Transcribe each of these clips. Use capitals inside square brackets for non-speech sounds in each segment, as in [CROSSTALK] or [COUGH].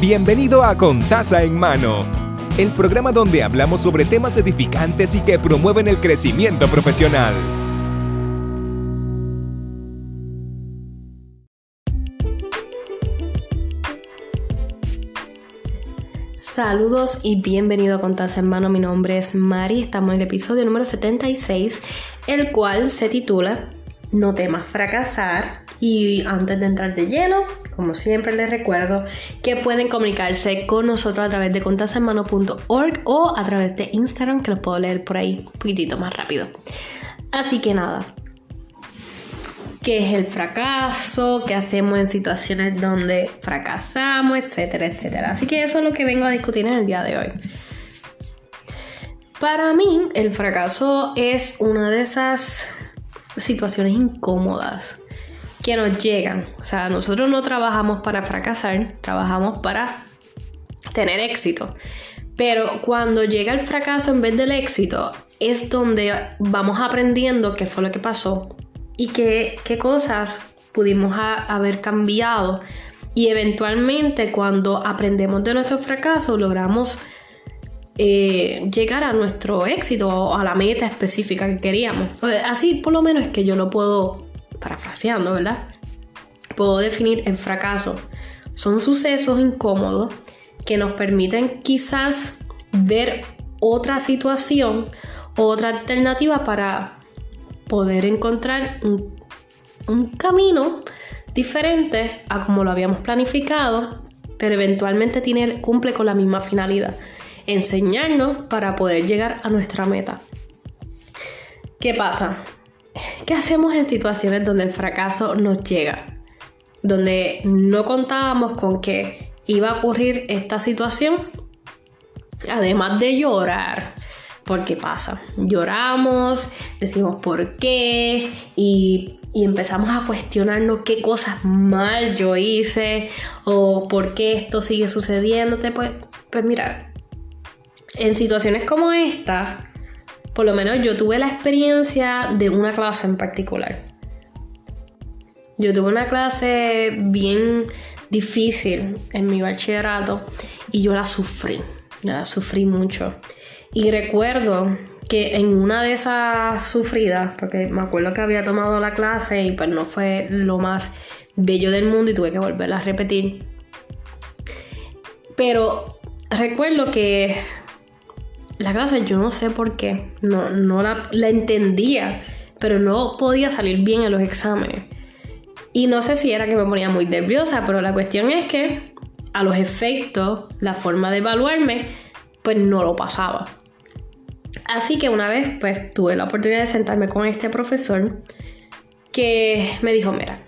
Bienvenido a Contaza en Mano, el programa donde hablamos sobre temas edificantes y que promueven el crecimiento profesional. Saludos y bienvenido a Contaza en Mano. Mi nombre es Mari. Estamos en el episodio número 76, el cual se titula No temas fracasar. Y antes de entrar de lleno, como siempre les recuerdo que pueden comunicarse con nosotros a través de contazaenmano.org o a través de Instagram, que los puedo leer por ahí un poquitito más rápido. Así que nada, qué es el fracaso, qué hacemos en situaciones donde fracasamos, etcétera, etcétera. Así que eso es lo que vengo a discutir en el día de hoy. Para mí, el fracaso es una de esas situaciones incómodas que nos llegan. O sea, nosotros no trabajamos para fracasar, trabajamos para tener éxito. Pero cuando llega el fracaso en vez del éxito, es donde vamos aprendiendo qué fue lo que pasó, y qué, cosas pudimos haber cambiado. Y eventualmente cuando aprendemos de nuestro fracaso logramos eh, llegar a nuestro éxito o a la meta específica que queríamos. Así por lo menos es que yo lo puedo, parafraseando, ¿verdad? Puedo definir el fracaso. Son sucesos incómodos que nos permiten quizás ver otra situación, otra alternativa para poder encontrar un, camino diferente a como lo habíamos planificado, pero eventualmente cumple con la misma finalidad, enseñarnos para poder llegar a nuestra meta. ¿Qué pasa? ¿Qué hacemos en situaciones donde el fracaso nos llega? Donde no contábamos con que iba a ocurrir esta situación. Además de llorar, porque pasa. Lloramos, decimos por qué y, empezamos a cuestionarnos qué cosas mal yo hice o por qué esto sigue sucediéndote. Pues, pues mira, en situaciones como esta, por lo menos yo tuve la experiencia de una clase en particular. Yo tuve una clase bien difícil en mi bachillerato y yo la sufrí, la sufrí mucho. Y recuerdo que en una de esas sufridas, porque me acuerdo que había tomado la clase y pues no fue lo más bello del mundo y tuve que volverla a repetir. Pero recuerdo que la clase yo no sé por qué, no, no la, la entendía, pero no podía salir bien en los exámenes. Y no sé si era que me ponía muy nerviosa, pero la cuestión es que a los efectos, la forma de evaluarme, pues no lo pasaba. Así que una vez pues tuve la oportunidad de sentarme con este profesor que me dijo, mira,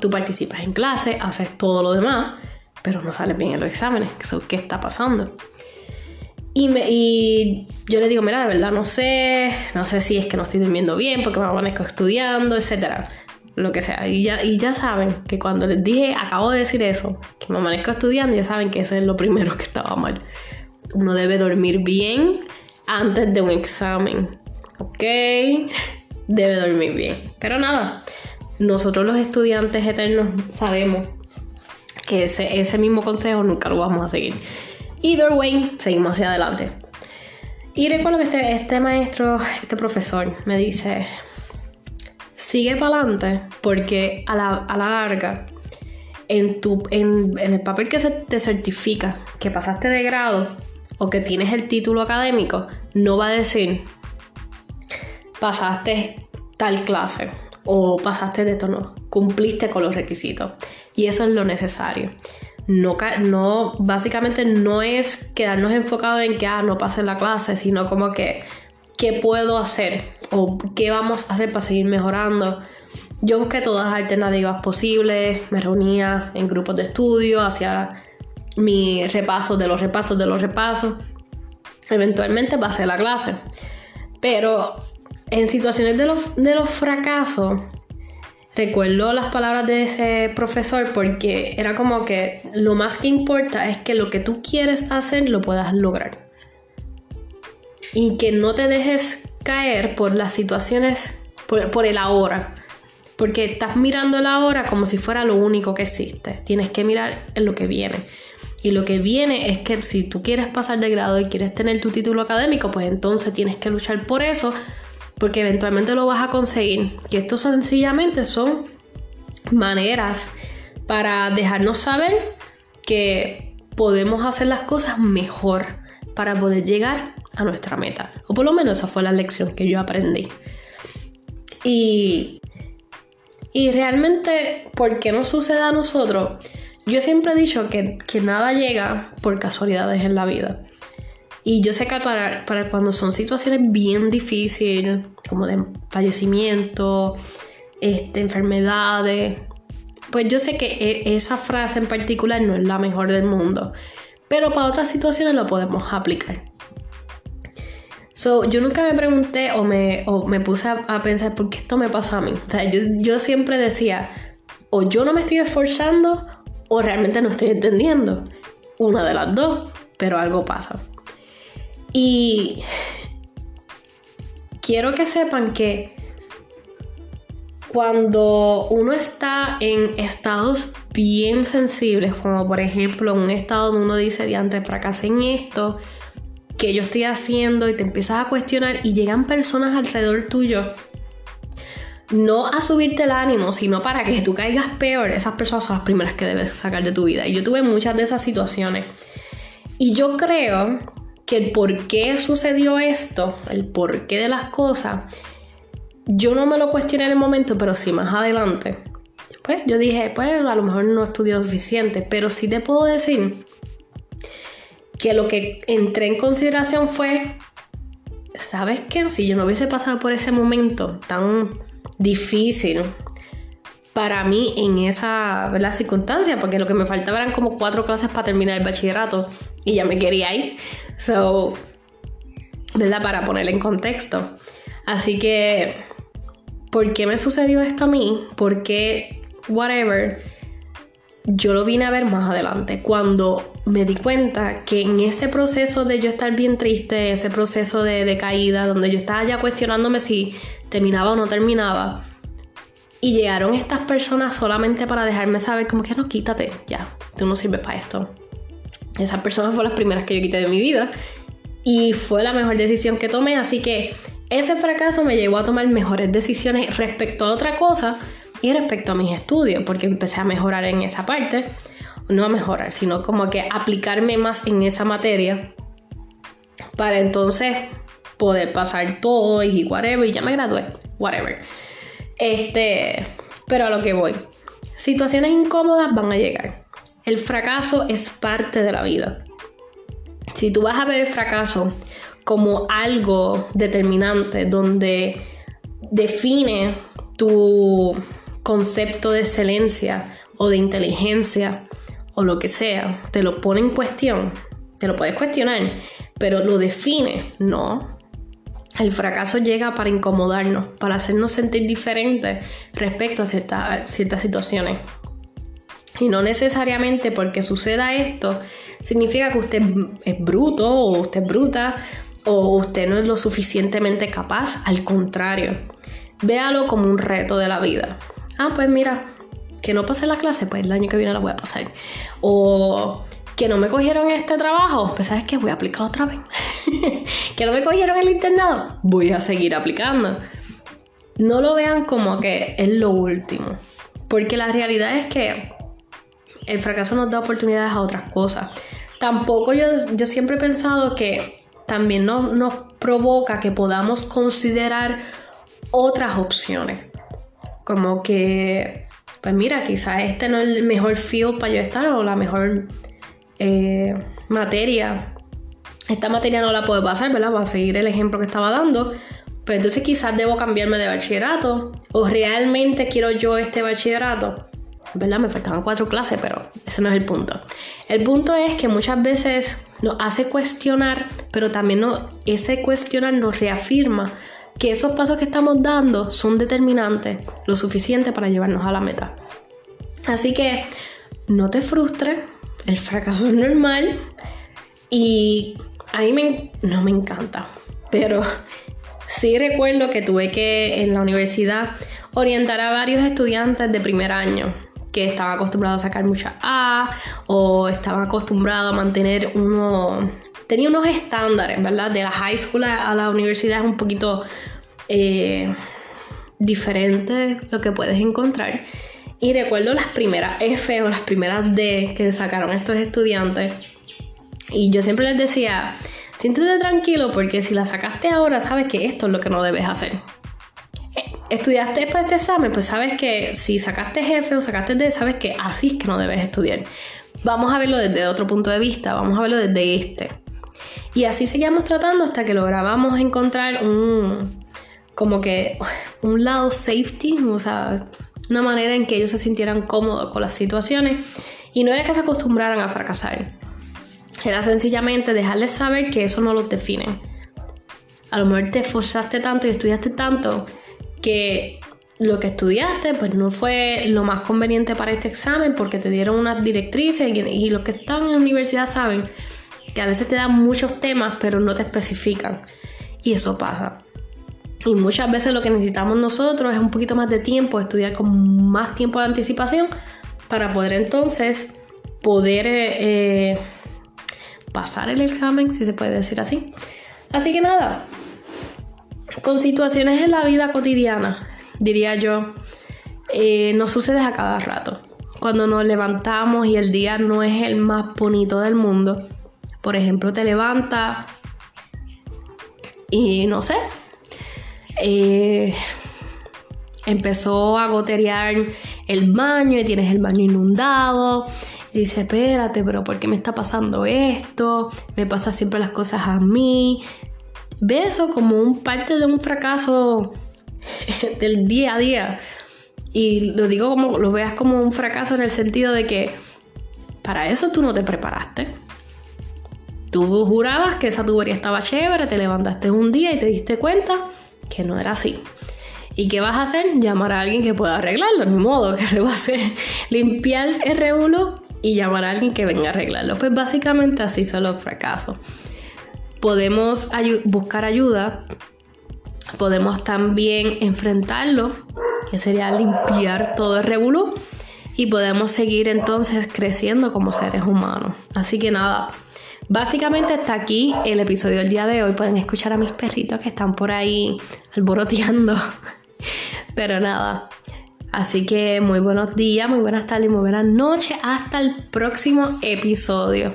tú participas en clase, haces todo lo demás, pero no sales bien en los exámenes. ¿Qué está pasando? Y, yo le digo, mira, de verdad no sé, no sé si es que no estoy durmiendo bien porque me amanezco estudiando, etcétera, lo que sea. Y ya, y ya saben que cuando les dije, acabo de decir eso, que me amanezco estudiando, ya saben que eso es lo primero que estaba mal. Uno debe dormir bien, antes de un examen. ¿Ok? Debe dormir bien. Pero nada, nosotros los estudiantes eternos sabemos que ese, ese mismo consejo nunca lo vamos a seguir. Either way, seguimos hacia adelante. Y recuerdo que este, este maestro, este profesor, me dice, sigue para adelante porque a la, larga, en, el papel que te certifica que pasaste de grado, o que tienes el título académico, no va a decir pasaste tal clase o pasaste de tono, cumpliste con los requisitos. Y eso es lo necesario. No, no, básicamente no es quedarnos enfocados en que ah, no pase la clase, sino como que qué puedo hacer o qué vamos a hacer para seguir mejorando. Yo busqué todas las alternativas posibles, me reunía en grupos de estudio, hacía mi repaso de los repasos de los repasos. Eventualmente pasé la clase. Pero en situaciones de los, de los fracasos, recuerdo las palabras de ese profesor porque era como que lo más que importa es que lo que tú quieres hacer lo puedas lograr. Y que no te dejes caer por las situaciones, por, el ahora. Porque estás mirando la hora como si fuera lo único que existe. Tienes que mirar en lo que viene. Y lo que viene es que si tú quieres pasar de grado y quieres tener tu título académico, pues entonces tienes que luchar por eso, porque eventualmente lo vas a conseguir. Que esto sencillamente son maneras para dejarnos saber que podemos hacer las cosas mejor para poder llegar a nuestra meta. O por lo menos esa fue la lección que yo aprendí. Y, y realmente, ¿por qué no sucede a nosotros? Yo siempre he dicho que, nada llega por casualidades en la vida. Y yo sé que para, para cuando son situaciones bien difíciles, como de fallecimiento, este, enfermedades, pues yo sé que e, esa frase en particular no es la mejor del mundo. Pero para otras situaciones lo podemos aplicar. So, yo nunca me pregunté o me, me puse a, pensar por qué esto me pasa a mí. O sea, yo, yo siempre decía, o yo no me estoy esforzando o realmente no estoy entendiendo. Una de las dos, pero algo pasa. Y quiero que sepan que cuando uno está en estados bien sensibles, como por ejemplo en un estado donde uno dice, diante, fracasé en esto, que yo estoy haciendo y te empiezas a cuestionar y llegan personas alrededor tuyo no a subirte el ánimo, sino para que tú caigas peor, esas personas son las primeras que debes sacar de tu vida. Y yo tuve muchas de esas situaciones. Y yo creo que el por qué sucedió esto, el porqué de las cosas, yo no me lo cuestioné en el momento, pero sí más adelante. Pues yo dije, pues a lo mejor no estudié lo suficiente, pero sí te puedo decir que lo que entré en consideración fue, ¿sabes qué? Si yo no hubiese pasado por ese momento tan difícil para mí en esa circunstancia, porque lo que me faltaba eran como cuatro clases para terminar el bachillerato y ya me quería ir. So, ¿verdad? Para ponerle en contexto. Así que, ¿por qué me sucedió esto a mí? Porque, whatever, yo lo vine a ver más adelante, cuando me di cuenta que en ese proceso de yo estar bien triste, ese proceso de caída, donde yo estaba ya cuestionándome si terminaba o no terminaba. Y llegaron estas personas solamente para dejarme saber como que no, quítate, ya, tú no sirves para esto. Esas personas fueron las primeras que yo quité de mi vida y fue la mejor decisión que tomé, así que ese fracaso me llevó a tomar mejores decisiones respecto a otra cosa y respecto a mis estudios, porque empecé a mejorar en esa parte, no a mejorar, sino como que aplicarme más en esa materia para entonces poder pasar todo y whatever, y ya me gradué, whatever. Este, pero a lo que voy. Situaciones incómodas van a llegar. El fracaso es parte de la vida. Si tú vas a ver el fracaso como algo determinante donde define tu concepto de excelencia o de inteligencia o lo que sea, te lo pone en cuestión, te lo puedes cuestionar, pero lo define, no. El fracaso llega para incomodarnos, para hacernos sentir diferentes respecto a ciertas, ciertas situaciones. Y no necesariamente porque suceda esto significa que usted es bruto o usted es bruta o usted no es lo suficientemente capaz. Al contrario, véalo como un reto de la vida. Ah, pues mira, que no pasé la clase, pues el año que viene la voy a pasar. O que no me cogieron este trabajo, pues sabes que voy a aplicar otra vez. [LAUGHS] que no me cogieron el internado, voy a seguir aplicando. No lo vean como que es lo último, porque la realidad es que el fracaso nos da oportunidades a otras cosas. Tampoco yo, yo siempre he pensado que también nos, nos provoca que podamos considerar otras opciones. Como que, pues mira, quizás este no es el mejor field para yo estar o la mejor eh, materia, esta materia no la puedo pasar, ¿verdad? Voy a seguir el ejemplo que estaba dando. Pues entonces quizás debo cambiarme de bachillerato. O realmente quiero yo este bachillerato. ¿Verdad? Me faltaban cuatro clases, pero ese no es el punto. El punto es que muchas veces nos hace cuestionar, pero también ese cuestionar nos reafirma que esos pasos que estamos dando son determinantes, lo suficiente para llevarnos a la meta. Así que no te frustres, el fracaso es normal y a mí no me encanta, pero [LAUGHS] sí recuerdo que tuve que en la universidad orientar a varios estudiantes de primer año que estaban acostumbrados a sacar mucha A o estaban acostumbrados a mantener uno... Tenía unos estándares, ¿verdad? De la high school a la universidad es un poquito eh, diferente lo que puedes encontrar. Y recuerdo las primeras F o las primeras D que sacaron estos estudiantes. Y yo siempre les decía, siéntete tranquilo porque si la sacaste ahora sabes que esto es lo que no debes hacer estudiaste para este examen, pues sabes que si sacaste jefe o sacaste D, sabes que así es que no debes estudiar. Vamos a verlo desde otro punto de vista, vamos a verlo desde este. Y así seguíamos tratando hasta que lográbamos encontrar un, como que un lado safety, o sea, una manera en que ellos se sintieran cómodos con las situaciones y no era que se acostumbraran a fracasar. Era sencillamente dejarles saber que eso no los define. A lo mejor te esforzaste tanto y estudiaste tanto que lo que estudiaste pues no fue lo más conveniente para este examen porque te dieron unas directrices y, los que están en la universidad saben que a veces te dan muchos temas pero no te especifican y eso pasa. Y muchas veces lo que necesitamos nosotros es un poquito más de tiempo, estudiar con más tiempo de anticipación para poder entonces poder eh, eh, pasar el examen, si se puede decir así. Así que nada, con situaciones en la vida cotidiana, diría yo, eh, nos sucede a cada rato. Cuando nos levantamos y el día no es el más bonito del mundo. Por ejemplo, te levantas y no sé, eh, empezó a goterear el baño y tienes el baño inundado. Y dices, espérate, pero ¿por qué me está pasando esto? Me pasa siempre las cosas a mí ve eso como un parte de un fracaso [LAUGHS] del día a día. Y lo digo como lo veas como un fracaso en el sentido de que para eso tú no te preparaste. Tú jurabas que esa tubería estaba chévere, te levantaste un día y te diste cuenta que no era así. ¿Y qué vas a hacer? Llamar a alguien que pueda arreglarlo, ni modo que se va a hacer. [LAUGHS] Limpiar el rebulo y llamar a alguien que venga a arreglarlo. Pues básicamente así son los fracasos podemos buscar ayuda, podemos también enfrentarlo, que sería limpiar todo el revolú, y podemos seguir entonces creciendo como seres humanos. Así que nada, básicamente está aquí el episodio del día de hoy. Pueden escuchar a mis perritos que están por ahí alboroteando. [LAUGHS] Pero nada, Así que muy buenos días, muy buenas tardes, muy buenas noches. Hasta el próximo episodio.